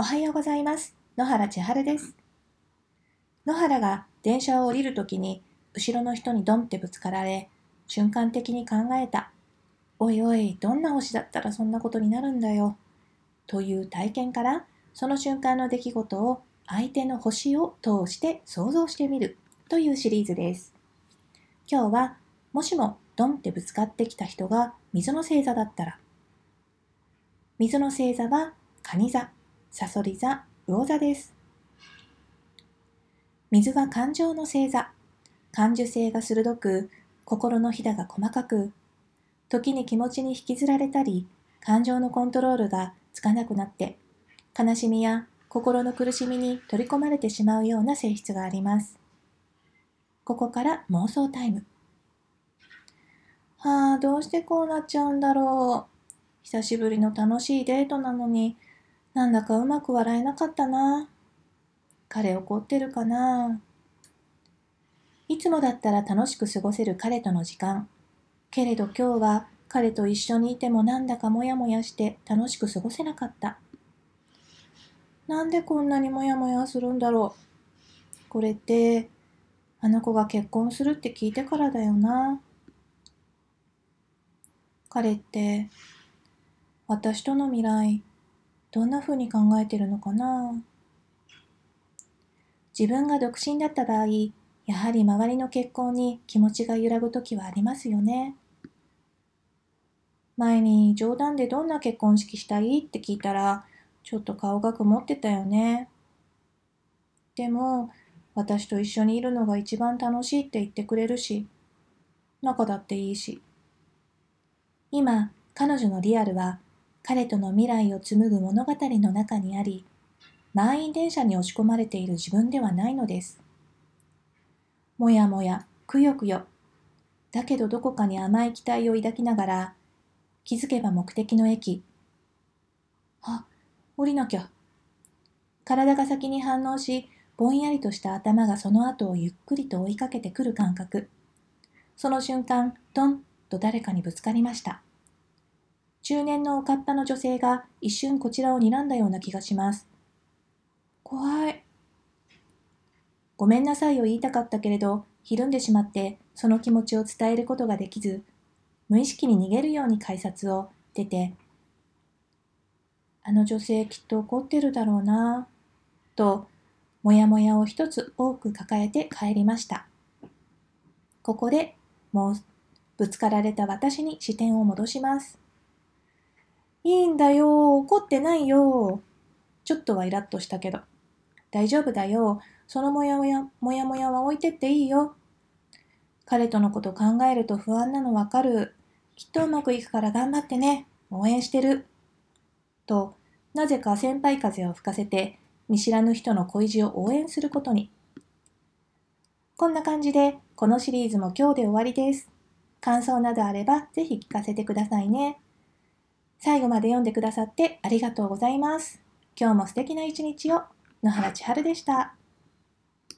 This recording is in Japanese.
おはようございます。野原千春です。野原が電車を降りるときに後ろの人にドンってぶつかられ、瞬間的に考えた。おいおい、どんな星だったらそんなことになるんだよ。という体験から、その瞬間の出来事を相手の星を通して想像してみるというシリーズです。今日は、もしもドンってぶつかってきた人が水の星座だったら、水の星座は蟹座、さそり座、魚座です。水は感情の星座。感受性が鋭く、心のひだが細かく、時に気持ちに引きずられたり、感情のコントロールがつかなくなって、悲しみや心の苦しみに取り込まれてしまうような性質があります。ここから妄想タイム。はあ、どうしてこうなっちゃうんだろう。久しぶりの楽しいデートなのに、なんだかうまく笑えなかったな。彼怒ってるかないつもだったら楽しく過ごせる彼との時間。けれど今日は彼と一緒にいてもなんだかモヤモヤして楽しく過ごせなかった。なんでこんなにモヤモヤするんだろう。これって、あの子が結婚するって聞いてからだよな。彼って、私との未来、どんな風に考えてるのかな？自分が独身だった場合、やはり周りの結婚に気持ちが揺らぐときはありますよね。前に冗談でどんな結婚式したい？って聞いたら、ちょっと顔が曇ってたよね。でも、私と一緒にいるのが一番楽しいって言ってくれるし、仲だっていいし。今、彼女のリアルは、彼との未来を紡ぐ物語の中にあり、満員電車に押し込まれている自分ではないのです。もやもや、くよくよ。だけどどこかに甘い期待を抱きながら、気づけば目的の駅。あ、降りなきゃ。体が先に反応し、ぼんやりとした頭がその後をゆっくりと追いかけてくる感覚。その瞬間、トンと誰かにぶつかりました。中年のおかっぱの女性が一瞬こちらを睨んだような気がします。怖い。ごめんなさいを言いたかったけれど、ひるんでしまってその気持ちを伝えることができず、無意識に逃げるように改札を出て、あの女性きっと怒ってるだろうな、と、もやもやを一つ多く抱えて帰りました。ここでもうぶつかられた私に視点を戻します。いいんだよ、怒ってないよ。ちょっとはイラッとしたけど。大丈夫だよ。そのもやもや、もやもやは置いてっていいよ。彼とのこと考えると不安なのわかる。きっとうまくいくから頑張ってね。応援してる。と、なぜか先輩風を吹かせて、見知らぬ人の恋路を応援することに。こんな感じで、このシリーズも今日で終わりです。感想などあれば、ぜひ聞かせてくださいね。最後まで読んでくださってありがとうございます。今日も素敵な一日を。野原千春でした。